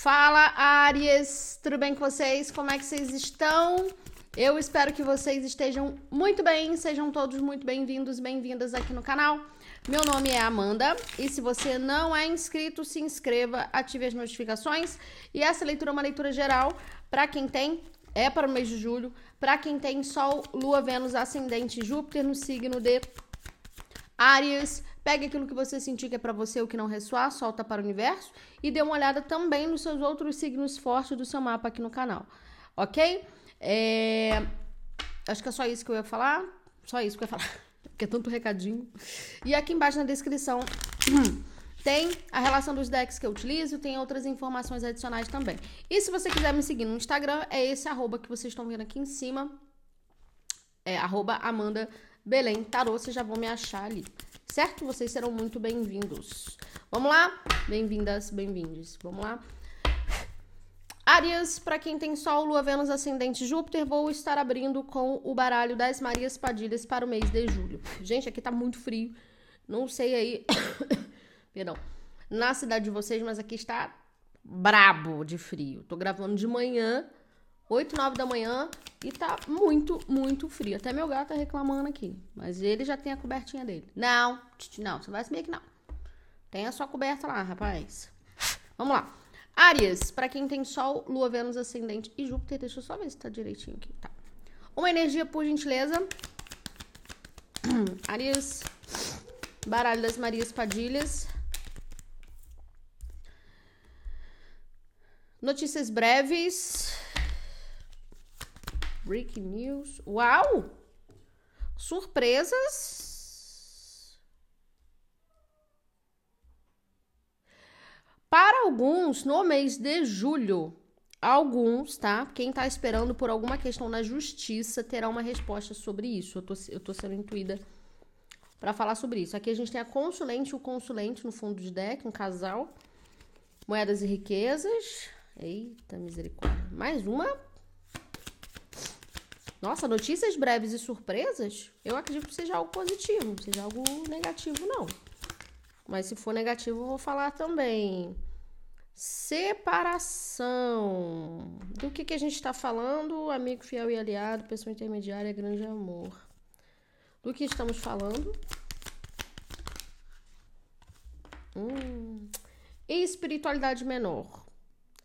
Fala, Aries! Tudo bem com vocês? Como é que vocês estão? Eu espero que vocês estejam muito bem, sejam todos muito bem-vindos, bem-vindas aqui no canal. Meu nome é Amanda e se você não é inscrito, se inscreva, ative as notificações. E essa leitura é uma leitura geral para quem tem, é para o mês de julho, para quem tem Sol, Lua, Vênus, Ascendente, Júpiter no signo de Áries. Pegue aquilo que você sentir que é para você, o que não ressoar, solta para o universo e dê uma olhada também nos seus outros signos fortes do seu mapa aqui no canal, ok? É... Acho que é só isso que eu ia falar. Só isso que eu ia falar. Porque é tanto recadinho. E aqui embaixo na descrição tem a relação dos decks que eu utilizo, tem outras informações adicionais também. E se você quiser me seguir no Instagram, é esse arroba que vocês estão vendo aqui em cima. É arroba Amanda Belém Tarô, vocês já vão me achar ali certo? Vocês serão muito bem-vindos. Vamos lá? Bem-vindas, bem-vindos. Vamos lá? Áreas, para quem tem Sol, Lua, Vênus, Ascendente, Júpiter, vou estar abrindo com o baralho das Marias Padilhas para o mês de julho. Gente, aqui tá muito frio. Não sei aí. Perdão. Na cidade de vocês, mas aqui está brabo de frio. Tô gravando de manhã 8, 9 da manhã e tá muito, muito frio. Até meu gato tá reclamando aqui. Mas ele já tem a cobertinha dele. Não, não, você vai assumir que não. Tem a sua coberta lá, rapaz. Vamos lá. Áries, para quem tem Sol, Lua, Vênus, Ascendente e Júpiter. Deixa eu só ver se tá direitinho aqui. Tá. Uma energia, por gentileza. Áries, baralho das Marias Padilhas. Notícias breves. Breaking news. Uau! Surpresas. Para alguns, no mês de julho, alguns, tá? Quem tá esperando por alguma questão na justiça terá uma resposta sobre isso. Eu tô, eu tô sendo intuída para falar sobre isso. Aqui a gente tem a consulente e o consulente no fundo de deck, um casal. Moedas e riquezas. Eita, misericórdia. Mais uma nossa, notícias breves e surpresas, eu acredito que seja algo positivo, não seja algo negativo, não. Mas se for negativo, eu vou falar também. Separação. Do que, que a gente está falando? Amigo fiel e aliado, pessoa intermediária, grande amor. Do que estamos falando? Hum. E espiritualidade menor.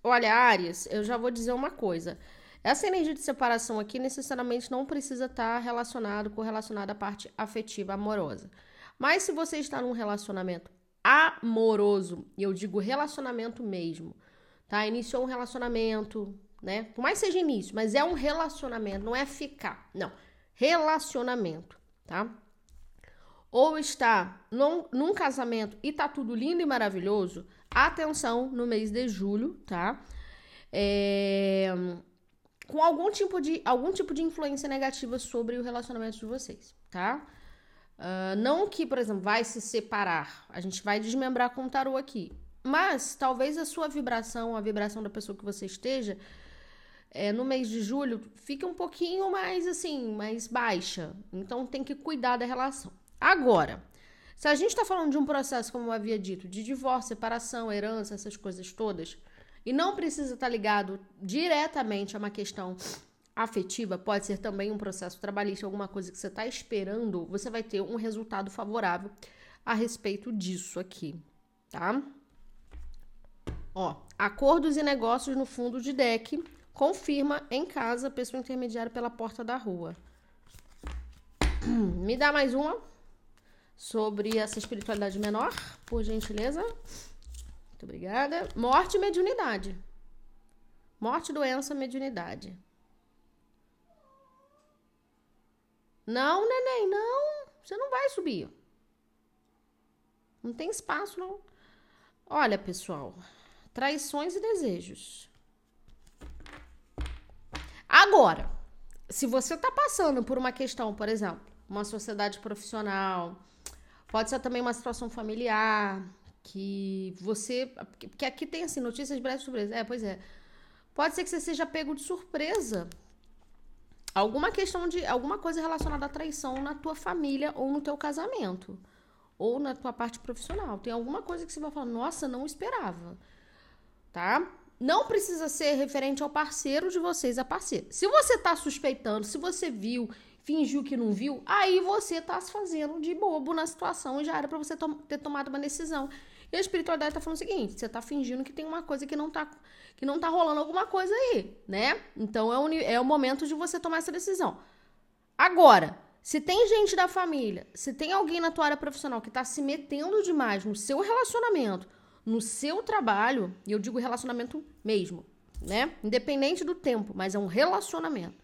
Olha, Ares, eu já vou dizer uma coisa. Essa energia de separação aqui necessariamente não precisa estar relacionado com relacionada à parte afetiva, amorosa. Mas se você está num relacionamento amoroso, e eu digo relacionamento mesmo, tá? Iniciou um relacionamento, né? Por mais seja início, mas é um relacionamento, não é ficar, não. Relacionamento, tá? Ou está num, num casamento e tá tudo lindo e maravilhoso, atenção no mês de julho, tá? É com algum tipo de algum tipo de influência negativa sobre o relacionamento de vocês, tá? Uh, não que, por exemplo, vai se separar, a gente vai desmembrar com o tarô aqui, mas talvez a sua vibração, a vibração da pessoa que você esteja, é, no mês de julho, fique um pouquinho mais assim, mais baixa. Então tem que cuidar da relação. Agora, se a gente está falando de um processo, como eu havia dito, de divórcio, separação, herança, essas coisas todas e não precisa estar ligado diretamente a uma questão afetiva, pode ser também um processo trabalhista, alguma coisa que você está esperando, você vai ter um resultado favorável a respeito disso aqui, tá? Ó, acordos e negócios no fundo de deck confirma em casa pessoa intermediária pela porta da rua. Me dá mais uma sobre essa espiritualidade menor, por gentileza. Muito obrigada. Morte e mediunidade. Morte, doença, mediunidade. Não, neném, não. Você não vai subir. Não tem espaço, não. Olha, pessoal. Traições e desejos. Agora, se você tá passando por uma questão, por exemplo, uma sociedade profissional, pode ser também uma situação familiar, que você. Porque aqui tem assim, notícias breves surpresa. É, pois é. Pode ser que você seja pego de surpresa. Alguma questão de. alguma coisa relacionada à traição na tua família ou no teu casamento. Ou na tua parte profissional. Tem alguma coisa que você vai falar, nossa, não esperava. Tá? Não precisa ser referente ao parceiro de vocês, a parceira. Se você tá suspeitando, se você viu, fingiu que não viu, aí você tá se fazendo de bobo na situação e já era para você to ter tomado uma decisão. E a espiritualidade tá falando o seguinte: você tá fingindo que tem uma coisa que não tá, que não tá rolando alguma coisa aí, né? Então é o, é o momento de você tomar essa decisão. Agora, se tem gente da família, se tem alguém na tua área profissional que tá se metendo demais no seu relacionamento, no seu trabalho, e eu digo relacionamento mesmo, né? Independente do tempo, mas é um relacionamento,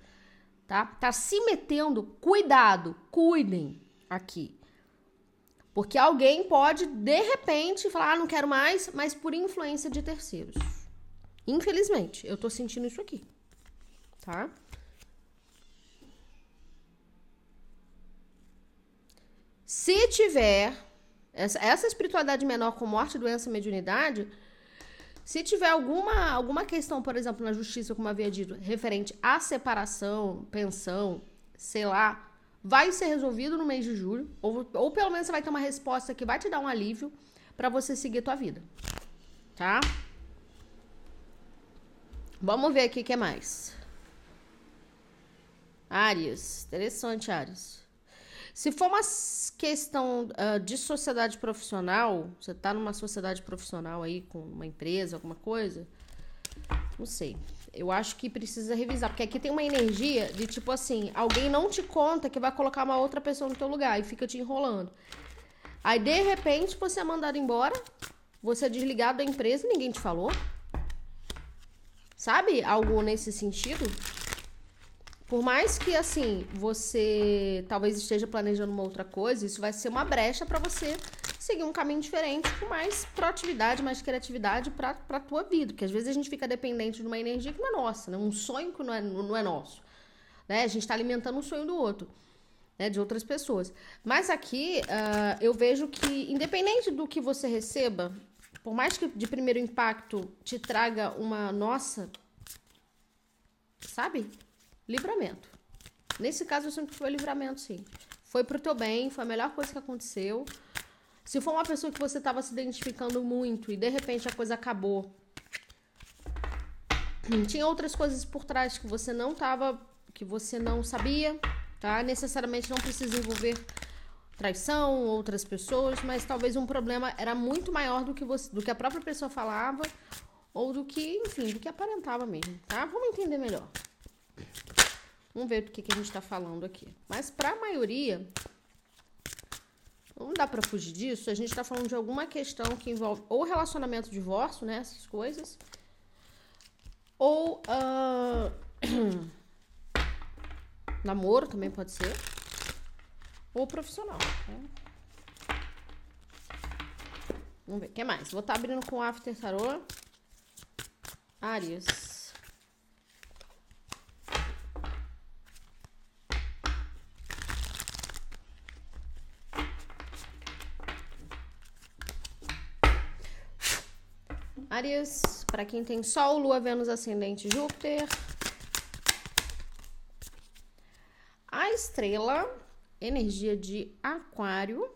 tá? Tá se metendo, cuidado, cuidem aqui. Porque alguém pode, de repente, falar, ah, não quero mais, mas por influência de terceiros. Infelizmente, eu tô sentindo isso aqui, tá? Se tiver essa, essa espiritualidade menor com morte, doença, mediunidade, se tiver alguma, alguma questão, por exemplo, na justiça, como havia dito, referente à separação, pensão, sei lá, vai ser resolvido no mês de julho, ou, ou pelo menos você vai ter uma resposta que vai te dar um alívio para você seguir a tua vida. Tá? Vamos ver aqui o que mais. Áreas. Interessante, Áreas. Se for uma questão uh, de sociedade profissional, você está numa sociedade profissional aí com uma empresa, alguma coisa, não sei. Eu acho que precisa revisar, porque aqui tem uma energia de tipo assim, alguém não te conta que vai colocar uma outra pessoa no teu lugar e fica te enrolando. Aí de repente você é mandado embora, você é desligado da empresa ninguém te falou. Sabe? Algo nesse sentido? Por mais que assim você talvez esteja planejando uma outra coisa, isso vai ser uma brecha para você seguir um caminho diferente com mais proatividade, mais criatividade para a tua vida, porque às vezes a gente fica dependente de uma energia que não é nossa, né? um sonho que não é, não é nosso, né? A gente está alimentando um sonho do outro. Né, de outras pessoas. Mas aqui uh, eu vejo que, independente do que você receba, por mais que de primeiro impacto te traga uma nossa, sabe? livramento. Nesse caso, eu que foi livramento, sim. Foi pro teu bem, foi a melhor coisa que aconteceu. Se for uma pessoa que você estava se identificando muito e de repente a coisa acabou, tinha outras coisas por trás que você não tava, que você não sabia, tá? Necessariamente não precisa envolver traição, outras pessoas, mas talvez um problema era muito maior do que você, do que a própria pessoa falava ou do que, enfim, do que aparentava mesmo, tá? Vamos entender melhor. Vamos ver do que, que a gente está falando aqui. Mas para a maioria, não dá para fugir disso. A gente está falando de alguma questão que envolve ou relacionamento, divórcio, né? Essas coisas. Ou uh, namoro também pode ser. Ou profissional. Né? Vamos ver. O que mais? Vou estar tá abrindo com After Tarot. Áries, para quem tem Sol, Lua, Vênus, Ascendente, Júpiter. A estrela, energia de Aquário.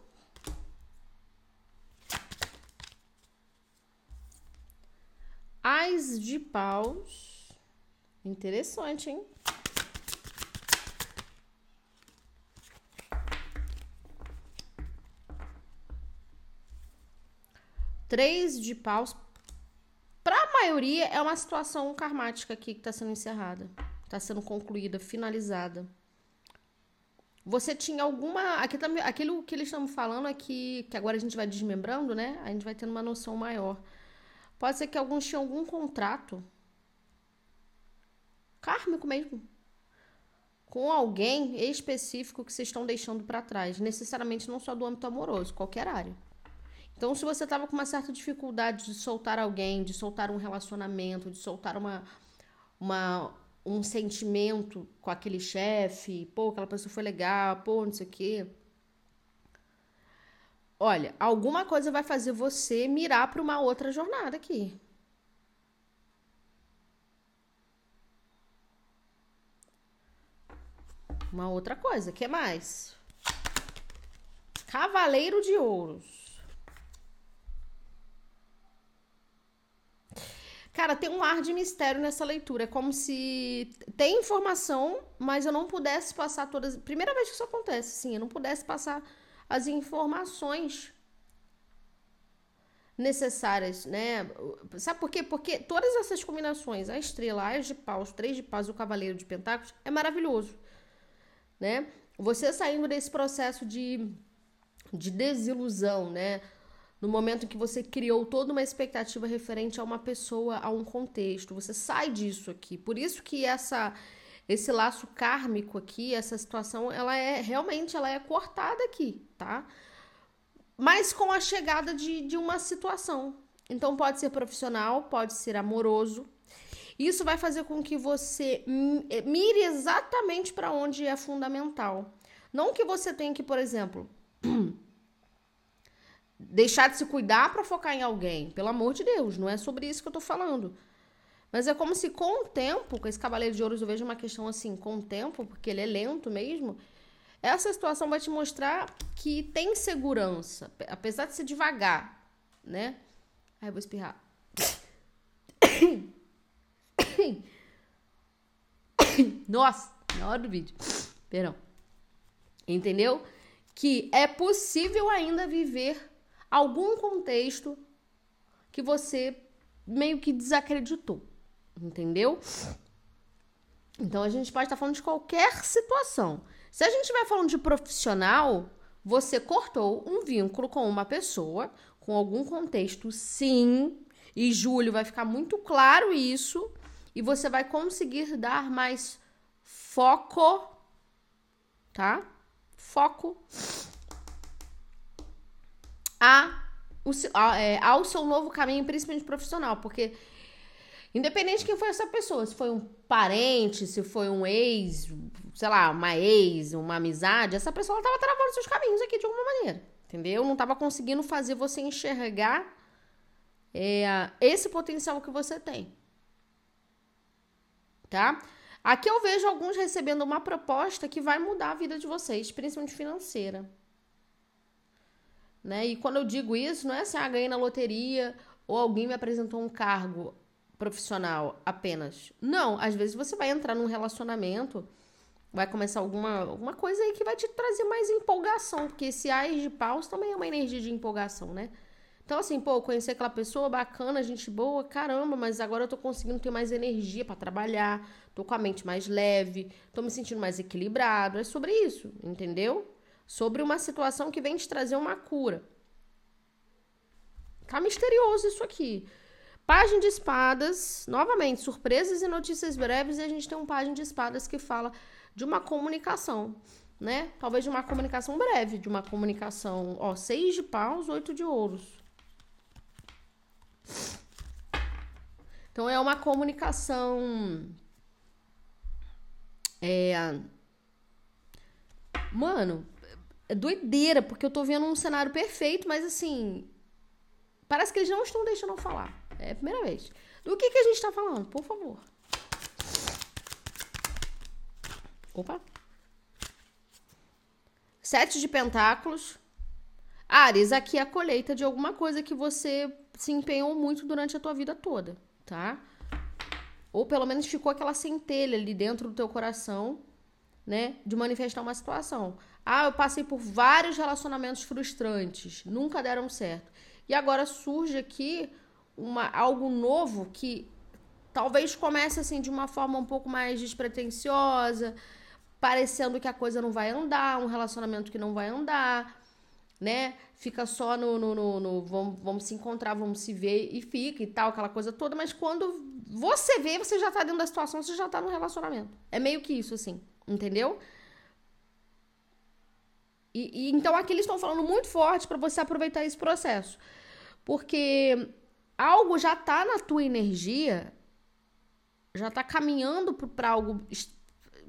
As de paus. Interessante, hein? Três de paus maioria é uma situação karmática aqui que está sendo encerrada, está sendo concluída, finalizada. Você tinha alguma. Aqui também, aquilo que eles estão falando é que, que agora a gente vai desmembrando, né? A gente vai tendo uma noção maior. Pode ser que alguns tinham algum contrato kármico mesmo com alguém específico que vocês estão deixando para trás, necessariamente não só do âmbito amoroso, qualquer área. Então, se você estava com uma certa dificuldade de soltar alguém, de soltar um relacionamento, de soltar uma, uma, um sentimento com aquele chefe, pô, aquela pessoa foi legal, pô, não sei o quê. Olha, alguma coisa vai fazer você mirar para uma outra jornada aqui. Uma outra coisa, que mais? Cavaleiro de Ouros. Cara, tem um ar de mistério nessa leitura. É como se tem informação, mas eu não pudesse passar todas. Primeira vez que isso acontece, sim, eu não pudesse passar as informações necessárias, né? Sabe por quê? Porque todas essas combinações, a estrela, as de paus, três de paus e o cavaleiro de pentáculos, é maravilhoso, né? Você saindo desse processo de, de desilusão, né? No momento que você criou toda uma expectativa referente a uma pessoa, a um contexto. Você sai disso aqui. Por isso que essa esse laço kármico aqui, essa situação, ela é realmente ela é cortada aqui, tá? Mas com a chegada de, de uma situação. Então pode ser profissional, pode ser amoroso. Isso vai fazer com que você mire exatamente para onde é fundamental. Não que você tenha que, por exemplo, deixar de se cuidar para focar em alguém. Pelo amor de Deus, não é sobre isso que eu tô falando. Mas é como se com o tempo, com esse cavaleiro de ouros eu vejo uma questão assim, com o tempo, porque ele é lento mesmo, essa situação vai te mostrar que tem segurança, apesar de ser devagar, né? Ai, eu vou espirrar. Nossa, na hora do vídeo. Perdão. Entendeu? Que é possível ainda viver algum contexto que você meio que desacreditou, entendeu? Então a gente pode estar falando de qualquer situação. Se a gente estiver falando de profissional, você cortou um vínculo com uma pessoa, com algum contexto, sim. E julho vai ficar muito claro isso. E você vai conseguir dar mais foco, tá? Foco a, o, a, é, ao seu novo caminho, principalmente profissional, porque independente de quem foi essa pessoa, se foi um parente, se foi um ex, sei lá, uma ex, uma amizade, essa pessoa estava travando seus caminhos aqui de alguma maneira, entendeu? Não estava conseguindo fazer você enxergar é, esse potencial que você tem, tá? Aqui eu vejo alguns recebendo uma proposta que vai mudar a vida de vocês, principalmente financeira. Né? E quando eu digo isso, não é assim, ah, ganhei na loteria ou alguém me apresentou um cargo profissional apenas. Não, às vezes você vai entrar num relacionamento, vai começar alguma, alguma coisa aí que vai te trazer mais empolgação, porque esse ais de paus também é uma energia de empolgação, né? Então, assim, pô, conhecer aquela pessoa bacana, gente boa, caramba, mas agora eu tô conseguindo ter mais energia para trabalhar, tô com a mente mais leve, tô me sentindo mais equilibrado. É sobre isso, entendeu? Sobre uma situação que vem te trazer uma cura. Tá misterioso isso aqui. Página de espadas, novamente, surpresas e notícias breves, e a gente tem um página de espadas que fala de uma comunicação, né? Talvez de uma comunicação breve, de uma comunicação, ó, seis de paus, oito de ouros. Então é uma comunicação é Mano, doideira, porque eu tô vendo um cenário perfeito, mas assim. Parece que eles não estão deixando eu falar. É a primeira vez. Do que, que a gente tá falando, por favor? Opa. Sete de pentáculos. Ares, aqui é a colheita de alguma coisa que você se empenhou muito durante a tua vida toda, tá? Ou pelo menos ficou aquela centelha ali dentro do teu coração, né? De manifestar uma situação. Ah, eu passei por vários relacionamentos frustrantes, nunca deram certo. E agora surge aqui uma, algo novo que talvez comece assim de uma forma um pouco mais despretensiosa, parecendo que a coisa não vai andar, um relacionamento que não vai andar, né? Fica só no, no, no, no vamos, vamos se encontrar, vamos se ver e fica e tal, aquela coisa toda, mas quando você vê, você já tá dentro da situação, você já tá no relacionamento. É meio que isso, assim, entendeu? E, e então aqui eles estão falando muito forte para você aproveitar esse processo. Porque algo já tá na tua energia, já tá caminhando para algo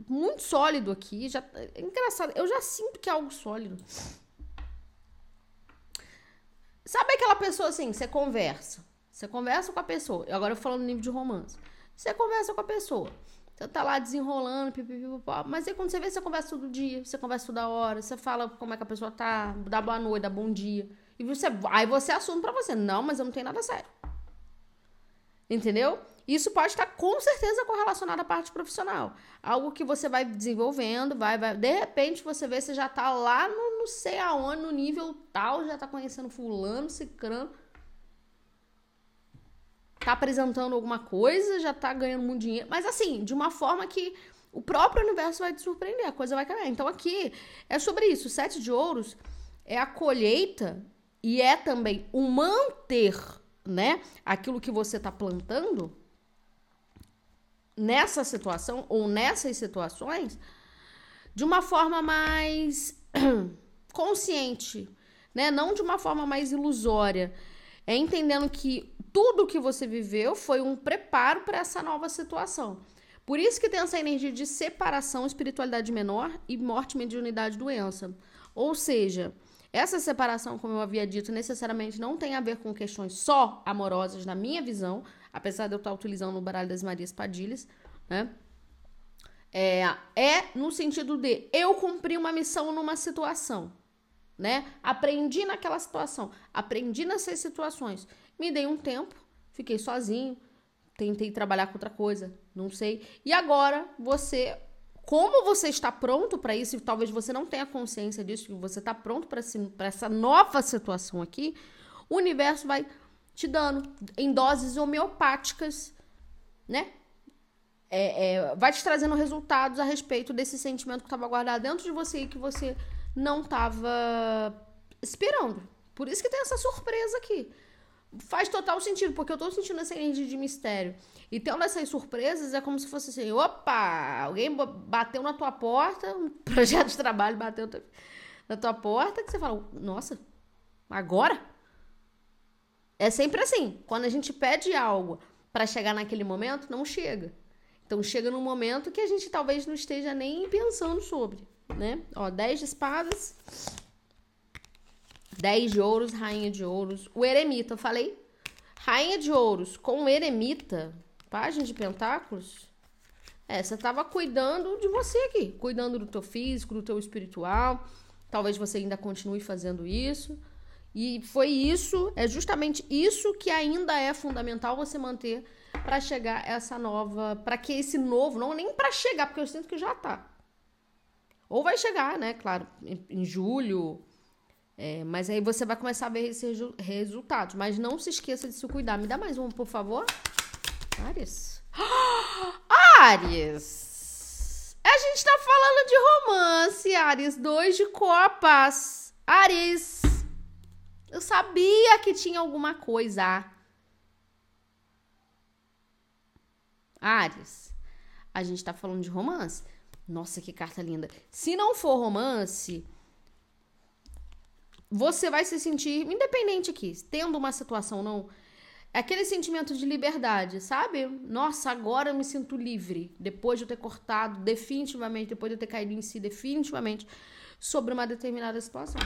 muito sólido aqui. Já, é engraçado, eu já sinto que é algo sólido. Sabe aquela pessoa assim, você conversa. Você conversa com a pessoa. Agora eu falo no nível de romance. Você conversa com a pessoa. Você tá lá desenrolando, pipipipopó. Mas aí quando você vê, você conversa todo dia, você conversa toda hora, você fala como é que a pessoa tá, dá boa noite, dá bom dia. E você, aí você assume pra você, não, mas eu não tenho nada sério. Entendeu? Isso pode estar com certeza correlacionado à parte profissional. Algo que você vai desenvolvendo, vai, vai. De repente você vê, você já tá lá no não sei aonde, no nível tal, já tá conhecendo fulano, cicrano. Tá apresentando alguma coisa, já tá ganhando muito dinheiro. Mas assim, de uma forma que o próprio universo vai te surpreender, a coisa vai caminhar. Então aqui é sobre isso. O sete de ouros é a colheita e é também o manter, né? Aquilo que você tá plantando nessa situação ou nessas situações de uma forma mais consciente, né? Não de uma forma mais ilusória. É entendendo que tudo que você viveu foi um preparo para essa nova situação. Por isso que tem essa energia de separação, espiritualidade menor e morte, mediunidade, doença. Ou seja, essa separação, como eu havia dito, necessariamente não tem a ver com questões só amorosas, na minha visão, apesar de eu estar utilizando o baralho das Marias Padilhas, né? É, é no sentido de eu cumprir uma missão numa situação, né? Aprendi naquela situação, aprendi nessas situações. Me dei um tempo, fiquei sozinho, tentei trabalhar com outra coisa, não sei. E agora você, como você está pronto para isso, e talvez você não tenha consciência disso, que você está pronto para essa nova situação aqui, o universo vai te dando em doses homeopáticas, né? É, é, vai te trazendo resultados a respeito desse sentimento que estava guardado dentro de você e que você não estava esperando. Por isso que tem essa surpresa aqui. Faz total sentido, porque eu tô sentindo essa energia de mistério. E tendo essas surpresas, é como se fosse assim: opa, alguém bateu na tua porta, um projeto de trabalho bateu na tua porta, que você fala: nossa, agora? É sempre assim. Quando a gente pede algo para chegar naquele momento, não chega. Então chega num momento que a gente talvez não esteja nem pensando sobre, né? Ó, 10 de espadas, 10 de ouros, rainha de ouros, o eremita, eu falei? Rainha de ouros com o eremita, página de pentáculos. É, você tava cuidando de você aqui, cuidando do teu físico, do teu espiritual. Talvez você ainda continue fazendo isso. E foi isso, é justamente isso que ainda é fundamental você manter para chegar essa nova, para que esse novo, não nem para chegar, porque eu sinto que já tá. Ou vai chegar, né, claro, em, em julho, é, mas aí você vai começar a ver esses resultados. Mas não se esqueça de se cuidar. Me dá mais um, por favor. Ares. Ares! A gente tá falando de romance, Ares. Dois de copas. Ares! Eu sabia que tinha alguma coisa. Ares, a gente tá falando de romance. Nossa, que carta linda. Se não for romance, você vai se sentir independente aqui, tendo uma situação ou não. Aquele sentimento de liberdade, sabe? Nossa, agora eu me sinto livre. Depois de eu ter cortado definitivamente, depois de eu ter caído em si definitivamente sobre uma determinada situação.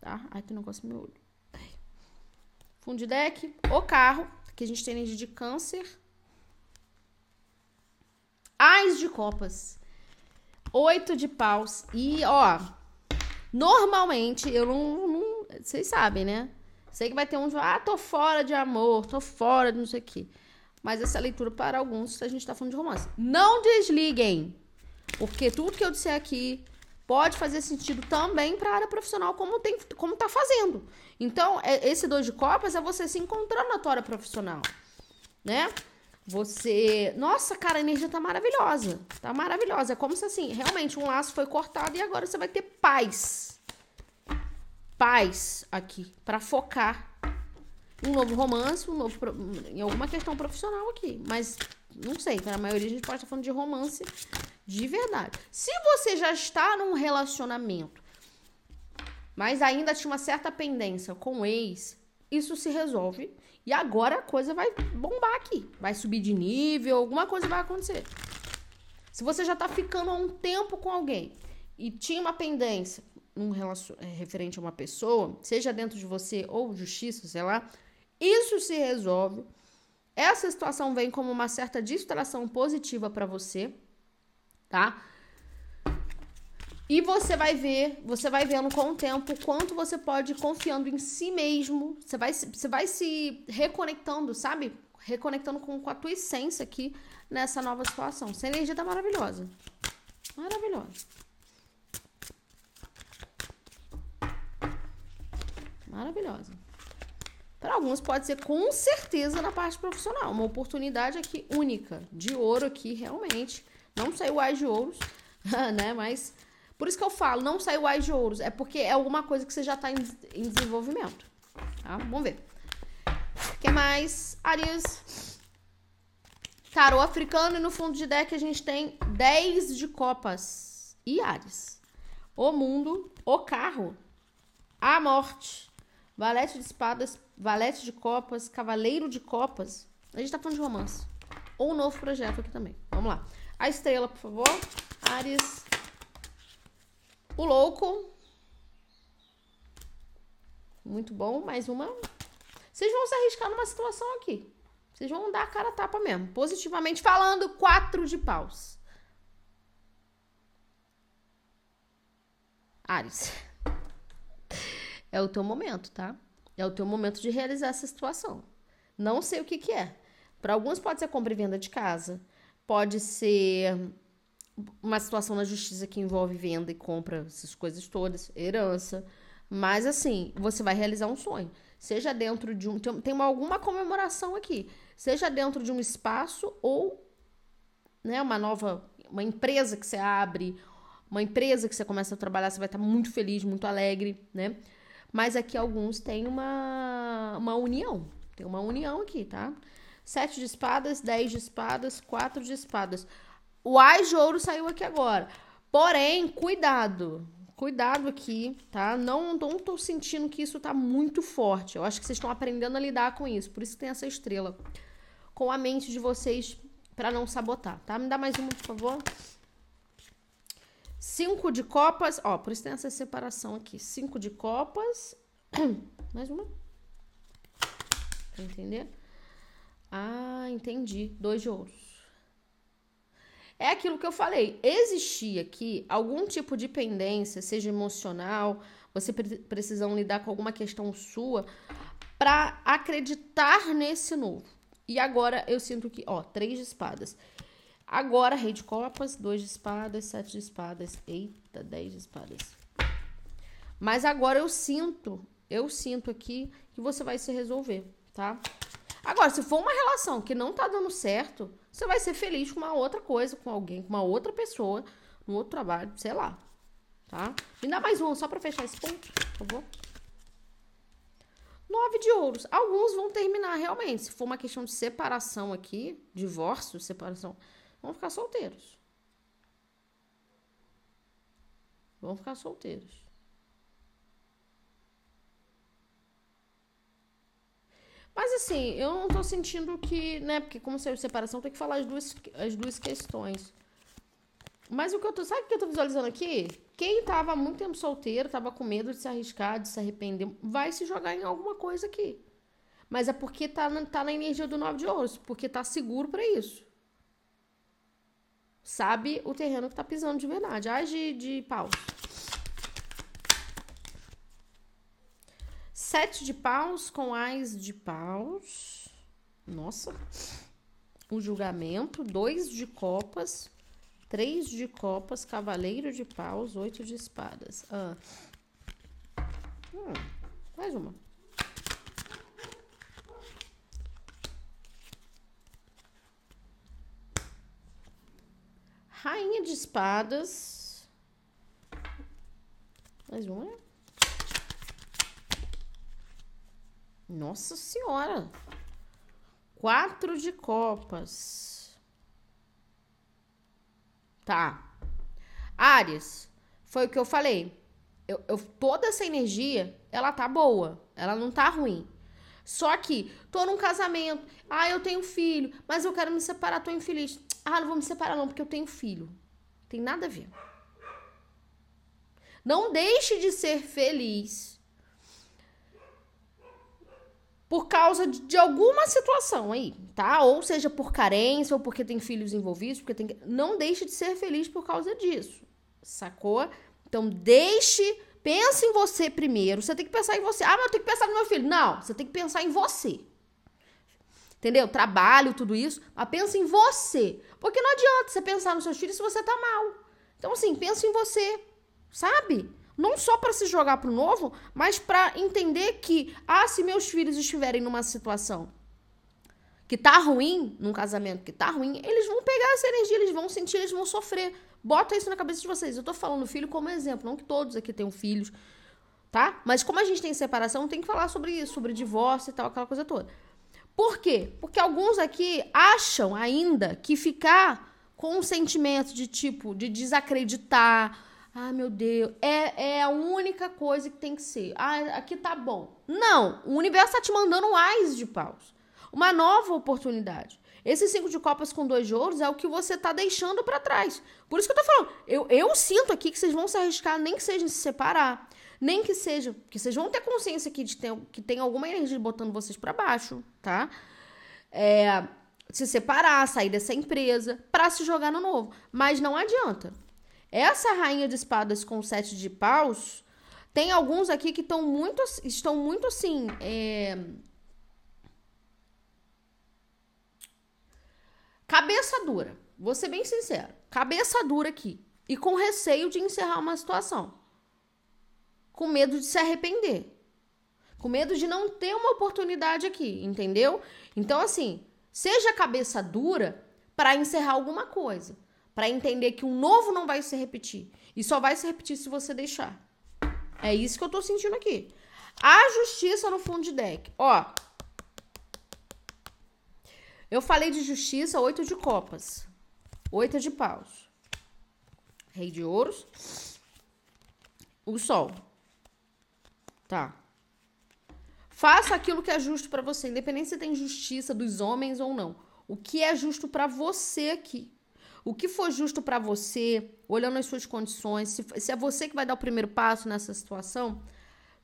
Tá? Ai, tem um negócio no meu olho. Fundo de deck, o carro, que a gente tem energia de câncer. Ais de copas. Oito de paus. E, ó, normalmente eu não. Vocês sabem, né? Sei que vai ter uns. Ah, tô fora de amor, tô fora de não sei o quê. Mas essa leitura para alguns, a gente tá falando de romance. Não desliguem. Porque tudo que eu disser aqui pode fazer sentido também para área profissional, como, tem, como tá fazendo. Então, é, esse dois de copas é você se encontrando na tua área profissional, né? Você. Nossa, cara, a energia tá maravilhosa. Tá maravilhosa. É como se assim, realmente um laço foi cortado e agora você vai ter paz. Paz aqui. para focar um novo romance, um novo. em alguma questão profissional aqui. Mas não sei, para a maioria a gente pode estar falando de romance de verdade. Se você já está num relacionamento, mas ainda tinha uma certa pendência com o ex, isso se resolve. E agora a coisa vai bombar aqui. Vai subir de nível, alguma coisa vai acontecer. Se você já tá ficando há um tempo com alguém e tinha uma pendência um. É, referente a uma pessoa, seja dentro de você ou justiça, sei lá, isso se resolve essa situação vem como uma certa distração positiva para você, tá? E você vai ver, você vai vendo com o tempo quanto você pode confiando em si mesmo. Você vai, você vai se reconectando, sabe? reconectando com, com a tua essência aqui nessa nova situação. Essa energia tá maravilhosa. Maravilhosa. Maravilhosa. Para alguns pode ser com certeza na parte profissional, uma oportunidade aqui única, de ouro aqui realmente. Não saiu as de ouros, né? Mas por isso que eu falo, não saiu as de ouros, é porque é alguma coisa que você já está em, em, desenvolvimento. Tá? Vamos ver. O que mais? Arias. Tarô africano e no fundo de deck a gente tem 10 de copas e Ares. O mundo, o carro, a morte, valete de espadas, valete de copas, cavaleiro de copas. A gente tá falando de romance. Ou um novo projeto aqui também. Vamos lá. A estrela, por favor. Ares. O louco. Muito bom. Mais uma. Vocês vão se arriscar numa situação aqui. Vocês vão dar a cara a tapa mesmo. Positivamente falando, quatro de paus. Ares. É o teu momento, tá? É o teu momento de realizar essa situação. Não sei o que que é. Para alguns pode ser compra e venda de casa, pode ser uma situação na justiça que envolve venda e compra, essas coisas todas, herança. Mas assim, você vai realizar um sonho. Seja dentro de um. Tem uma, alguma comemoração aqui. Seja dentro de um espaço ou né, uma nova. Uma empresa que você abre, uma empresa que você começa a trabalhar, você vai estar muito feliz, muito alegre, né? Mas aqui alguns têm uma, uma união. Tem uma união aqui, tá? Sete de espadas, dez de espadas, quatro de espadas. O Ais de Ouro saiu aqui agora. Porém, cuidado. Cuidado aqui, tá? Não, não tô sentindo que isso tá muito forte. Eu acho que vocês estão aprendendo a lidar com isso. Por isso que tem essa estrela. Com a mente de vocês para não sabotar, tá? Me dá mais uma, por favor. Cinco de copas. Ó, por isso tem essa separação aqui. Cinco de copas. Mais uma. Pra entender? Ah, entendi. Dois de ouros. É aquilo que eu falei. Existia aqui algum tipo de pendência, seja emocional, você pre precisam lidar com alguma questão sua para acreditar nesse novo. E agora eu sinto que, ó, três de espadas. Agora, rei de copas, dois de espadas, sete de espadas. Eita, dez de espadas. Mas agora eu sinto, eu sinto aqui que você vai se resolver, tá? Agora, se for uma relação que não tá dando certo, você vai ser feliz com uma outra coisa, com alguém, com uma outra pessoa, no outro trabalho, sei lá. Tá? Me dá mais um, só pra fechar esse ponto, por favor. Nove de ouros. Alguns vão terminar realmente. Se for uma questão de separação aqui, divórcio, separação, vão ficar solteiros. Vão ficar solteiros. Mas assim, eu não tô sentindo que, né? Porque como saiu separação, tem que falar as duas, as duas questões. Mas o que eu tô. Sabe o que eu tô visualizando aqui? Quem tava há muito tempo solteiro, tava com medo de se arriscar, de se arrepender, vai se jogar em alguma coisa aqui. Mas é porque tá na, tá na energia do nove de ouros, porque tá seguro para isso. Sabe o terreno que tá pisando de verdade. Ai de, de pau. Sete de paus com ais de paus. Nossa. O julgamento. Dois de copas. Três de copas. Cavaleiro de paus. Oito de espadas. Ah. Hum, mais uma. Rainha de espadas. Mais uma. Nossa Senhora! Quatro de copas. Tá. Ares, foi o que eu falei. Eu, eu, toda essa energia, ela tá boa. Ela não tá ruim. Só que, tô num casamento. Ah, eu tenho filho. Mas eu quero me separar, tô infeliz. Ah, não vou me separar não, porque eu tenho filho. Tem nada a ver. Não deixe de ser feliz por causa de, de, alguma situação aí, tá? Ou seja, por carência, ou porque tem filhos envolvidos, porque tem. Não deixe de ser feliz por causa disso. Sacou? Então, deixe. Pense em você primeiro. Você tem que pensar em você. Ah, mas eu tenho que pensar no meu filho. Não, você tem que pensar em você. Entendeu? Trabalho, tudo isso, mas pensa em você. Porque não adianta você pensar nos seus filhos se você tá mal. Então, assim, pensa em você, sabe? Não só para se jogar pro novo, mas para entender que, ah, se meus filhos estiverem numa situação que tá ruim, num casamento que tá ruim, eles vão pegar essa energia, eles vão sentir, eles vão sofrer. Bota isso na cabeça de vocês. Eu tô falando filho como exemplo, não que todos aqui tenham filhos, tá? Mas como a gente tem separação, tem que falar sobre isso, sobre divórcio e tal, aquela coisa toda. Por quê? Porque alguns aqui acham ainda que ficar com um sentimento de tipo, de desacreditar, ah, meu Deus, é, é a única coisa que tem que ser. Ah, aqui tá bom. Não, o universo tá te mandando mais de paus uma nova oportunidade. Esse cinco de copas com dois de ouros é o que você tá deixando para trás. Por isso que eu tô falando. Eu, eu sinto aqui que vocês vão se arriscar, nem que seja em se separar. Nem que seja. Que vocês vão ter consciência aqui de que tem alguma energia botando vocês para baixo, tá? É, se separar, sair dessa empresa, para se jogar no novo. Mas não adianta. Essa rainha de espadas com sete de paus. Tem alguns aqui que estão muito, estão muito assim. É, Cabeça dura. Vou ser bem sincero. Cabeça dura aqui. E com receio de encerrar uma situação. Com medo de se arrepender. Com medo de não ter uma oportunidade aqui, entendeu? Então, assim, seja cabeça dura para encerrar alguma coisa. Para entender que um novo não vai se repetir. E só vai se repetir se você deixar. É isso que eu tô sentindo aqui. A justiça no fundo de deck. Ó, eu falei de justiça, oito de copas. Oito de paus. Rei de ouros. O sol. Tá. Faça aquilo que é justo para você, independente se tem justiça dos homens ou não. O que é justo para você aqui? O que for justo para você, olhando as suas condições, se, se, é você que vai dar o primeiro passo nessa situação,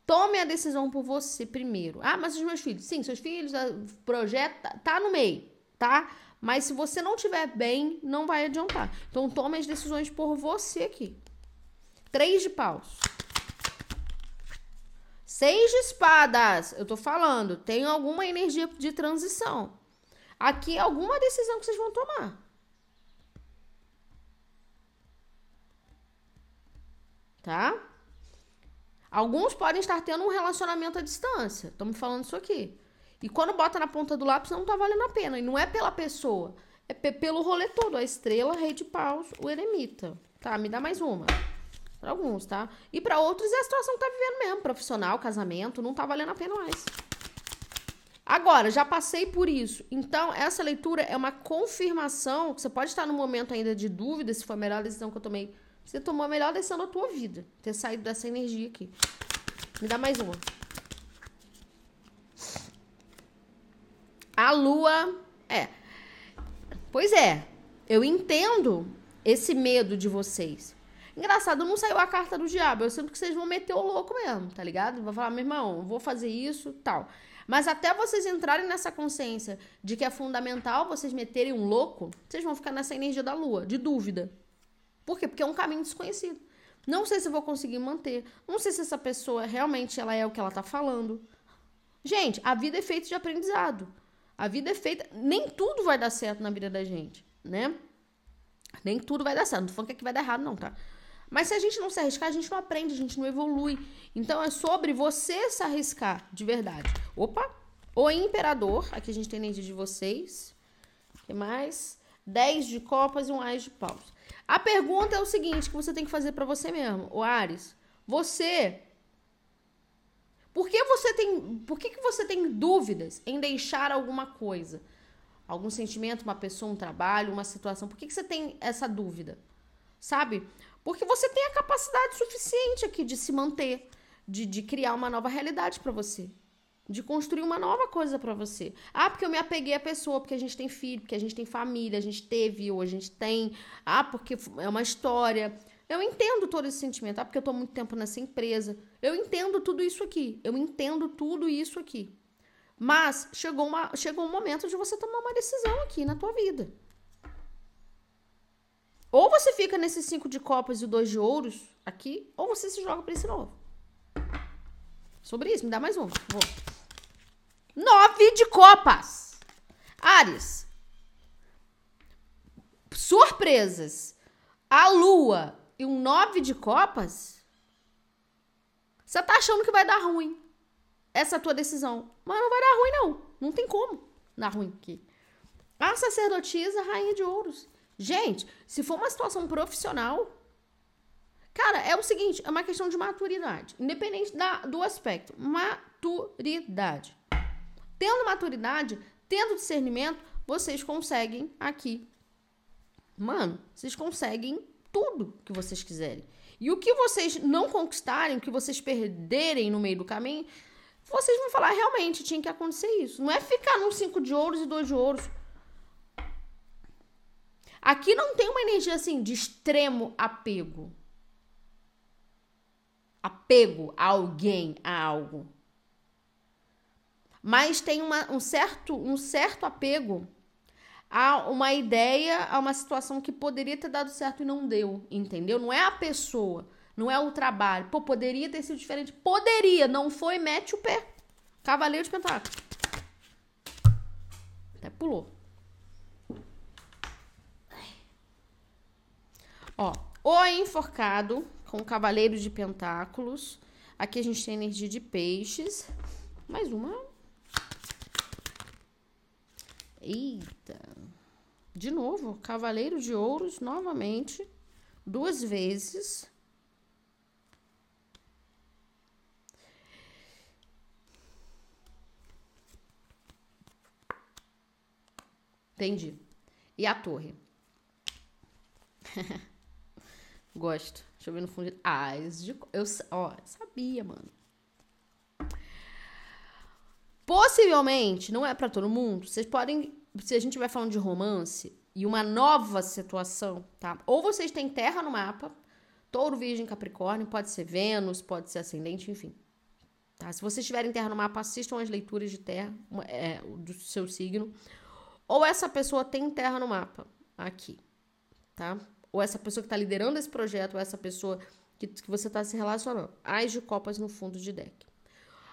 tome a decisão por você primeiro. Ah, mas os meus filhos, sim, seus filhos, o projeto tá, tá no meio tá? Mas se você não tiver bem, não vai adiantar. Então tome as decisões por você aqui. Três de paus. Seis de espadas. Eu tô falando, tem alguma energia de transição. Aqui é alguma decisão que vocês vão tomar. Tá? Alguns podem estar tendo um relacionamento à distância. Estamos falando isso aqui. E quando bota na ponta do lápis, não tá valendo a pena. E não é pela pessoa, é pelo rolê todo. A estrela, rei de paus, o eremita. Tá, me dá mais uma. Pra alguns, tá? E para outros é a situação que tá vivendo mesmo. Profissional, casamento, não tá valendo a pena mais. Agora, já passei por isso. Então, essa leitura é uma confirmação que você pode estar no momento ainda de dúvida se foi a melhor decisão que eu tomei. Você tomou a melhor decisão da tua vida. Ter saído dessa energia aqui. Me dá mais uma. A lua. É. Pois é. Eu entendo esse medo de vocês. Engraçado, não saiu a carta do diabo. Eu sinto que vocês vão meter o louco mesmo, tá ligado? Vou falar, meu irmão, vou fazer isso, tal. Mas até vocês entrarem nessa consciência de que é fundamental vocês meterem um louco, vocês vão ficar nessa energia da lua, de dúvida. Por quê? Porque é um caminho desconhecido. Não sei se vou conseguir manter. Não sei se essa pessoa realmente ela é o que ela tá falando. Gente, a vida é feita de aprendizado. A vida é feita. Nem tudo vai dar certo na vida da gente, né? Nem tudo vai dar certo. Não tô falando que, é vai dar errado, não, tá? Mas se a gente não se arriscar, a gente não aprende, a gente não evolui. Então é sobre você se arriscar, de verdade. Opa! O imperador, aqui a gente tem energia de vocês. O que mais? 10 de copas e um ás de paus. A pergunta é o seguinte que você tem que fazer para você mesmo, o Ares. Você por que você tem, por que, que você tem dúvidas em deixar alguma coisa? Algum sentimento, uma pessoa, um trabalho, uma situação? Por que, que você tem essa dúvida? Sabe? Porque você tem a capacidade suficiente aqui de se manter, de, de criar uma nova realidade para você, de construir uma nova coisa para você. Ah, porque eu me apeguei à pessoa, porque a gente tem filho, porque a gente tem família, a gente teve ou a gente tem. Ah, porque é uma história. Eu entendo todo esse sentimento. Ah, porque eu tô muito tempo nessa empresa. Eu entendo tudo isso aqui. Eu entendo tudo isso aqui. Mas chegou, uma, chegou um momento de você tomar uma decisão aqui na tua vida. Ou você fica nesses cinco de copas e dois de ouros aqui, ou você se joga para esse novo. Sobre isso, me dá mais um. Vou. Nove de copas. Ares. Surpresas. A lua e um nove de copas. Você tá achando que vai dar ruim essa tua decisão. Mas não vai dar ruim, não. Não tem como dar ruim aqui. A sacerdotisa, rainha de ouros. Gente, se for uma situação profissional, cara, é o seguinte, é uma questão de maturidade, independente da, do aspecto, maturidade. Tendo maturidade, tendo discernimento, vocês conseguem aqui. Mano, vocês conseguem tudo que vocês quiserem. E o que vocês não conquistarem, o que vocês perderem no meio do caminho, vocês vão falar, realmente, tinha que acontecer isso. Não é ficar num cinco de ouros e dois de ouros. Aqui não tem uma energia assim de extremo apego. Apego a alguém, a algo. Mas tem uma, um, certo, um certo apego a uma ideia, a uma situação que poderia ter dado certo e não deu, entendeu? Não é a pessoa, não é o trabalho. Pô, poderia ter sido diferente. Poderia, não foi, mete o pé. Cavaleiro de Pentáculos. Até pulou. Ó, o enforcado com Cavaleiro de Pentáculos. Aqui a gente tem energia de peixes. Mais uma. Eita. De novo, Cavaleiro de Ouros novamente. Duas vezes. Entendi. E a torre? Gosto. Deixa eu ver no fundo. Ah, de... eu ó, sabia, mano. Possivelmente, não é para todo mundo. Vocês podem, se a gente vai falando de romance e uma nova situação, tá? Ou vocês têm terra no mapa, Touro, Virgem, Capricórnio, pode ser Vênus, pode ser ascendente, enfim. Tá? Se vocês tiverem terra no mapa, assistam as leituras de terra é, do seu signo. Ou essa pessoa tem terra no mapa, aqui, tá? Ou essa pessoa que está liderando esse projeto, ou essa pessoa que, que você está se relacionando. As de copas no fundo de deck.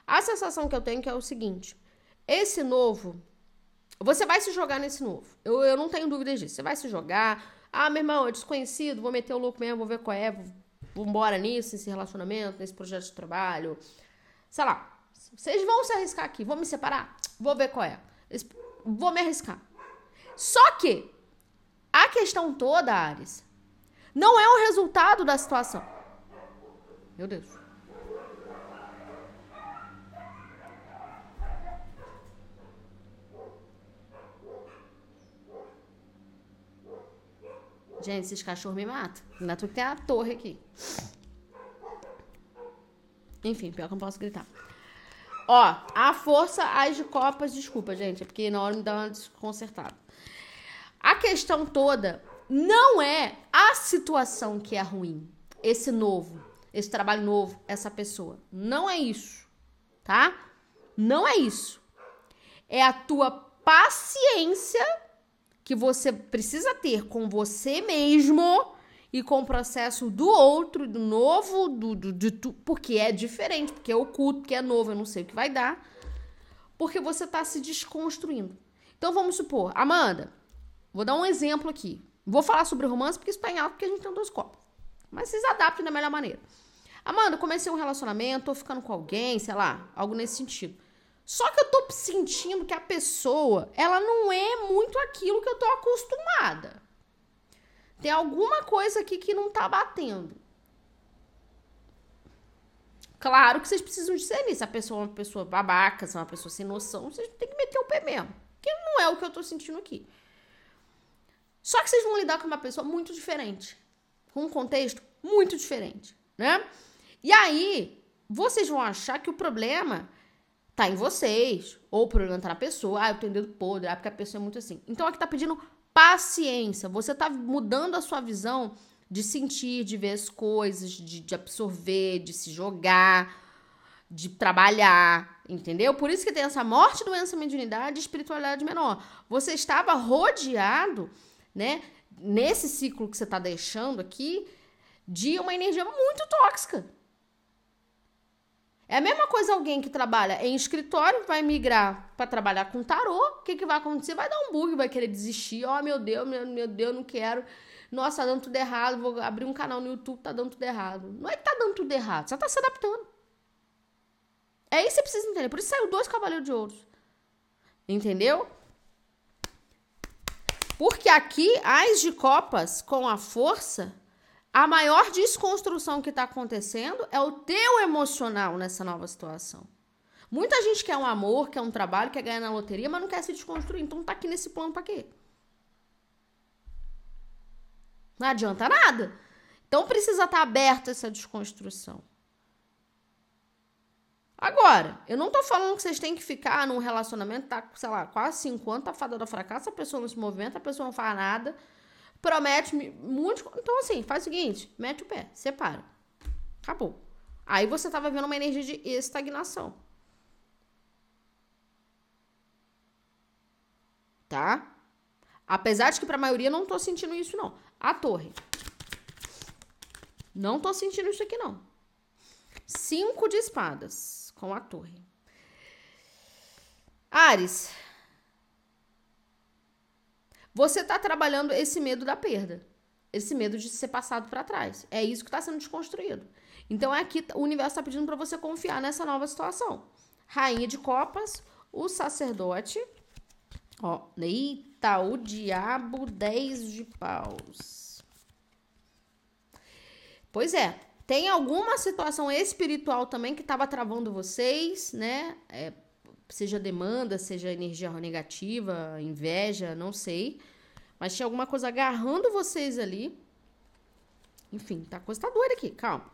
A sensação que eu tenho que é o seguinte: esse novo, você vai se jogar nesse novo. Eu, eu não tenho dúvidas disso. Você vai se jogar. Ah, meu irmão, é desconhecido, vou meter o louco mesmo, vou ver qual é, vou embora nisso, nesse relacionamento, nesse projeto de trabalho. Sei lá. Vocês vão se arriscar aqui, vou me separar? Vou ver qual é. Vou me arriscar. Só que a questão toda, Ares, não é o resultado da situação. Meu Deus. Gente, esses cachorros me matam. Ainda tu tem a torre aqui. Enfim, pior que eu não posso gritar. Ó, a força, as de copas, desculpa, gente, é porque na hora me dá uma desconcertada. A questão toda não é a situação que é ruim, esse novo, esse trabalho novo, essa pessoa. Não é isso, tá? Não é isso. É a tua paciência que você precisa ter com você mesmo e com o processo do outro, do novo, do, do, de tu, porque é diferente, porque é oculto, porque é novo, eu não sei o que vai dar, porque você tá se desconstruindo. Então vamos supor, Amanda, vou dar um exemplo aqui. Vou falar sobre romance porque isso tá em alto porque a gente tem dois copos. Mas vocês adaptem da melhor maneira. Amanda, comecei um relacionamento, tô ficando com alguém, sei lá, algo nesse sentido. Só que eu tô sentindo que a pessoa, ela não é muito aquilo que eu tô acostumada. Tem alguma coisa aqui que não tá batendo. Claro que vocês precisam discernir se a pessoa é uma pessoa babaca, se é uma pessoa sem noção, vocês têm que meter o pé mesmo. Que não é o que eu tô sentindo aqui. Só que vocês vão lidar com uma pessoa muito diferente, com um contexto muito diferente, né? E aí, vocês vão achar que o problema tá em vocês, ou o problema tá na pessoa, ah, eu tenho dedo podre, ah, porque a pessoa é muito assim. Então aqui tá pedindo paciência, você tá mudando a sua visão de sentir, de ver as coisas, de, de absorver, de se jogar, de trabalhar, entendeu? Por isso que tem essa morte, doença, mediunidade e espiritualidade menor. Você estava rodeado né? Nesse ciclo que você está deixando aqui, de uma energia muito tóxica. É a mesma coisa alguém que trabalha em escritório, vai migrar para trabalhar com tarô. O que, que vai acontecer? Vai dar um bug, vai querer desistir. Ó, oh, meu Deus, meu, meu Deus, não quero. Nossa, tá dando tudo errado. Vou abrir um canal no YouTube, tá dando tudo errado. Não é que tá dando tudo errado, você tá se adaptando. É isso que você precisa entender. Por isso saiu dois cavaleiros de ouros. Entendeu? Porque aqui, as de copas com a força a maior desconstrução que está acontecendo é o teu emocional nessa nova situação. Muita gente quer um amor, quer um trabalho, quer ganhar na loteria, mas não quer se desconstruir. Então tá aqui nesse plano para quê? Não adianta nada. Então precisa estar tá aberta essa desconstrução. Agora, eu não tô falando que vocês têm que ficar num relacionamento, tá, sei lá, quase 50, tá fada da fracasso, a pessoa não se movimenta, a pessoa não faz nada promete muito. Então, assim, faz o seguinte: mete o pé, separa. Acabou. Aí você tava vendo uma energia de estagnação. Tá? Apesar de que pra maioria não tô sentindo isso, não. A torre. Não tô sentindo isso aqui, não. Cinco de espadas com a torre. Ares, você está trabalhando esse medo da perda, esse medo de ser passado para trás. É isso que está sendo desconstruído. Então é aqui o universo está pedindo para você confiar nessa nova situação. Rainha de Copas, o sacerdote. Ó, eita, o diabo 10 de paus. Pois é, tem alguma situação espiritual também que estava travando vocês, né? É, seja demanda, seja energia negativa, inveja, não sei. Mas tinha alguma coisa agarrando vocês ali. Enfim, tá, a coisa tá doida aqui, calma.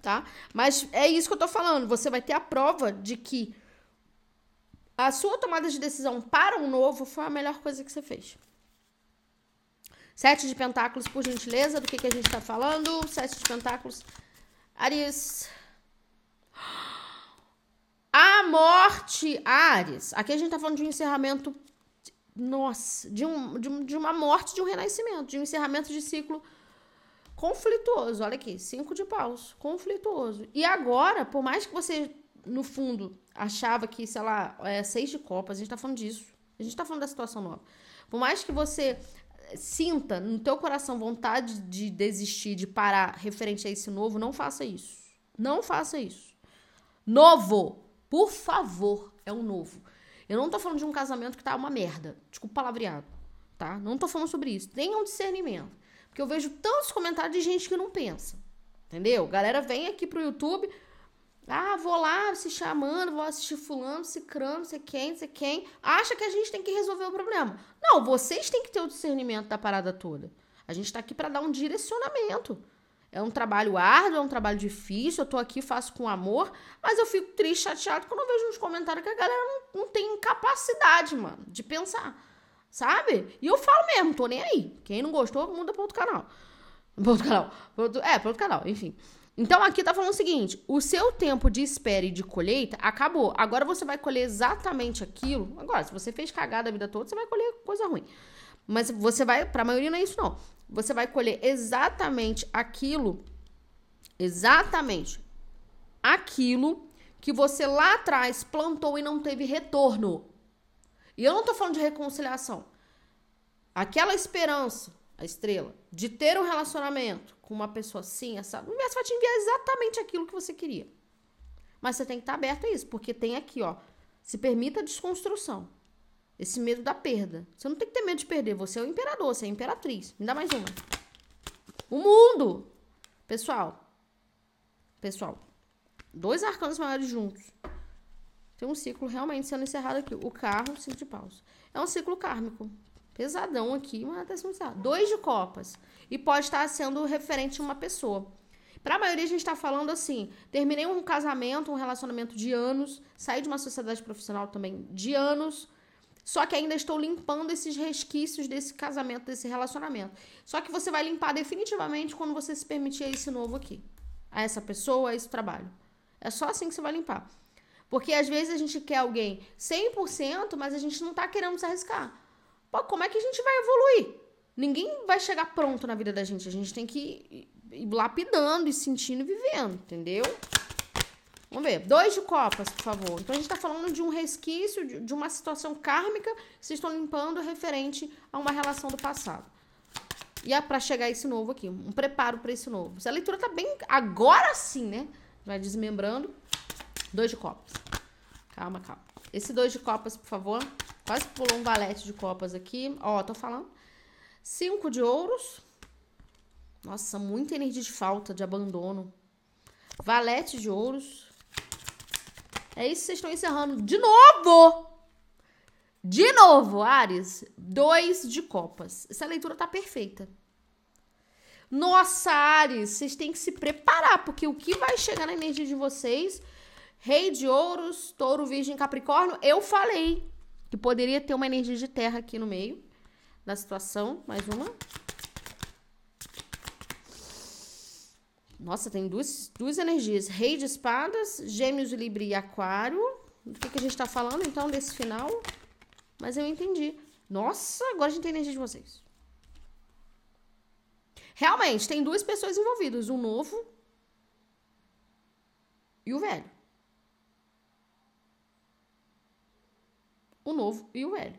Tá? Mas é isso que eu tô falando. Você vai ter a prova de que a sua tomada de decisão para um novo foi a melhor coisa que você fez. Sete de pentáculos, por gentileza, do que, que a gente tá falando? Sete de pentáculos. Ares. A morte, Ares. Aqui a gente tá falando de um encerramento, nossa, de, um, de, um, de uma morte, de um renascimento, de um encerramento de ciclo conflituoso. Olha aqui, cinco de paus, conflituoso. E agora, por mais que você, no fundo, achava que, sei lá, é seis de copas, a gente tá falando disso. A gente tá falando da situação nova. Por mais que você sinta no teu coração vontade de desistir, de parar referente a esse novo, não faça isso. Não faça isso. Novo por favor, é um novo. Eu não tô falando de um casamento que tá uma merda. Desculpa palavreado, tá? Não tô falando sobre isso. Tenha um discernimento. Porque eu vejo tantos comentários de gente que não pensa. Entendeu? Galera vem aqui pro YouTube. Ah, vou lá se chamando, vou assistir fulano, cicrano, sei quem, sei quem. Acha que a gente tem que resolver o problema. Não, vocês têm que ter o discernimento da parada toda. A gente tá aqui para dar um direcionamento. É um trabalho árduo, é um trabalho difícil, eu tô aqui, faço com amor, mas eu fico triste, chateado quando eu vejo nos comentários que a galera não, não tem capacidade, mano, de pensar. Sabe? E eu falo mesmo, tô nem aí. Quem não gostou, muda pra outro canal. Pra outro canal. Outro, é, pra outro canal, enfim. Então aqui tá falando o seguinte: o seu tempo de espera e de colheita acabou. Agora você vai colher exatamente aquilo. Agora, se você fez cagada a vida toda, você vai colher coisa ruim. Mas você vai, pra maioria não é isso, não você vai colher exatamente aquilo, exatamente aquilo que você lá atrás plantou e não teve retorno. E eu não tô falando de reconciliação. Aquela esperança, a estrela, de ter um relacionamento com uma pessoa assim, essa, o universo vai te enviar exatamente aquilo que você queria. Mas você tem que estar aberto a isso, porque tem aqui, ó, se permita a desconstrução. Esse medo da perda. Você não tem que ter medo de perder. Você é o imperador, você é a imperatriz. Me dá mais uma. O mundo. Pessoal. Pessoal. Dois arcanos maiores juntos. Tem um ciclo realmente sendo encerrado aqui. O carro, cinco de paus. É um ciclo kármico. Pesadão aqui, mas até se Dois de copas. E pode estar sendo referente a uma pessoa. Para a maioria, a gente está falando assim: terminei um casamento, um relacionamento de anos, saí de uma sociedade profissional também de anos, só que ainda estou limpando esses resquícios desse casamento, desse relacionamento. Só que você vai limpar definitivamente quando você se permitir esse novo aqui. A essa pessoa, a esse trabalho. É só assim que você vai limpar. Porque às vezes a gente quer alguém 100%, mas a gente não tá querendo se arriscar. Pô, como é que a gente vai evoluir? Ninguém vai chegar pronto na vida da gente. A gente tem que ir lapidando e sentindo e vivendo, entendeu? Vamos ver. Dois de copas, por favor. Então a gente tá falando de um resquício, de, uma situação kármica vocês estão limpando referente a uma relação do passado. E é pra chegar esse novo aqui. Um preparo para esse novo. Se a leitura tá bem. Agora sim, né? Vai desmembrando. Dois de copas. Calma, calma. Esse dois de copas, por favor. Quase pulou um valete de copas aqui. Ó, tô falando. Cinco de ouros. Nossa, muita energia de falta, de abandono. Valete de ouros. É isso vocês estão encerrando. De novo! De novo, Ares. Dois de copas. Essa leitura tá perfeita. Nossa, Ares, vocês têm que se preparar, porque o que vai chegar na energia de vocês, Rei de Ouros, Touro, Virgem, Capricórnio, eu falei que poderia ter uma energia de terra aqui no meio da situação. Mais uma. Nossa, tem duas, duas energias. Rei de espadas, gêmeos, Libra e aquário. Do que, que a gente tá falando, então, desse final? Mas eu entendi. Nossa, agora a gente tem energia de vocês. Realmente, tem duas pessoas envolvidas. O novo e o velho. O novo e o velho.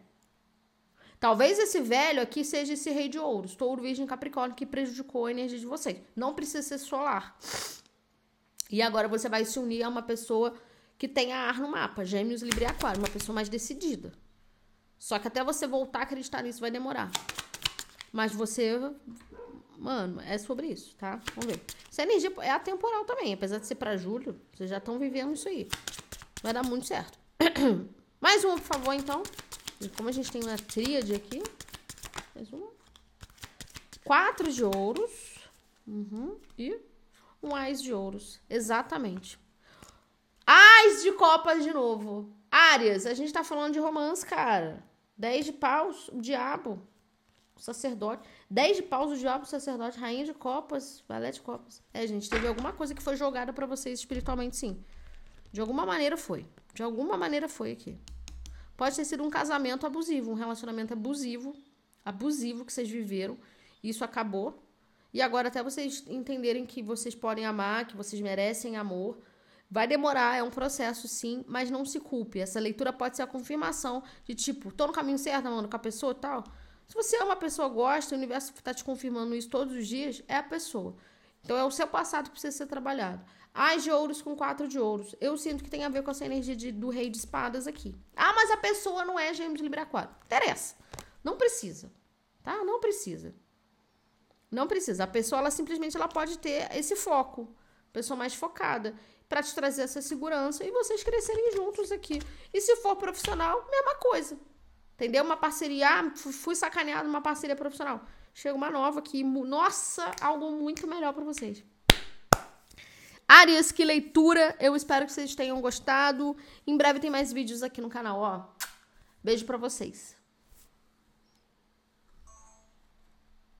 Talvez esse velho aqui seja esse rei de ouros, touro, virgem, capricórnio, que prejudicou a energia de vocês. Não precisa ser solar. E agora você vai se unir a uma pessoa que tenha ar no mapa, gêmeos, libra e aquário, uma pessoa mais decidida. Só que até você voltar a acreditar nisso vai demorar. Mas você, mano, é sobre isso, tá? Vamos ver. Essa energia é atemporal também, apesar de ser para julho, vocês já estão vivendo isso aí. Vai dar muito certo. Mais uma, por favor, então. Como a gente tem uma tríade aqui. Mais uma. Quatro de ouros. Uhum. E um ás de ouros. Exatamente. Ás de copas de novo. Árias, a gente tá falando de romance, cara. Dez de paus, o diabo. O sacerdote. Dez de paus, o diabo, o sacerdote. Rainha de copas, balé de copas. É, gente, teve alguma coisa que foi jogada para vocês espiritualmente, sim. De alguma maneira foi. De alguma maneira foi aqui. Pode ter sido um casamento abusivo, um relacionamento abusivo, abusivo que vocês viveram. Isso acabou. E agora, até vocês entenderem que vocês podem amar, que vocês merecem amor. Vai demorar, é um processo sim, mas não se culpe. Essa leitura pode ser a confirmação de tipo, tô no caminho certo, mano, com a pessoa e tal. Se você é uma pessoa, gosta, o universo tá te confirmando isso todos os dias, é a pessoa. Então é o seu passado que precisa ser trabalhado. As de ouros com quatro de ouros. Eu sinto que tem a ver com essa energia de, do rei de espadas aqui. Ah, mas a pessoa não é gêmeo de Libra Aquário. Interessa. Não precisa. Tá? Não precisa. Não precisa. A pessoa, ela simplesmente ela pode ter esse foco. Pessoa mais focada. para te trazer essa segurança e vocês crescerem juntos aqui. E se for profissional, mesma coisa. Entendeu? Uma parceria. Ah, fui sacaneado numa parceria profissional. Chega uma nova aqui. Nossa, algo muito melhor para vocês. Arias, que leitura! Eu espero que vocês tenham gostado. Em breve tem mais vídeos aqui no canal, ó. Beijo para vocês.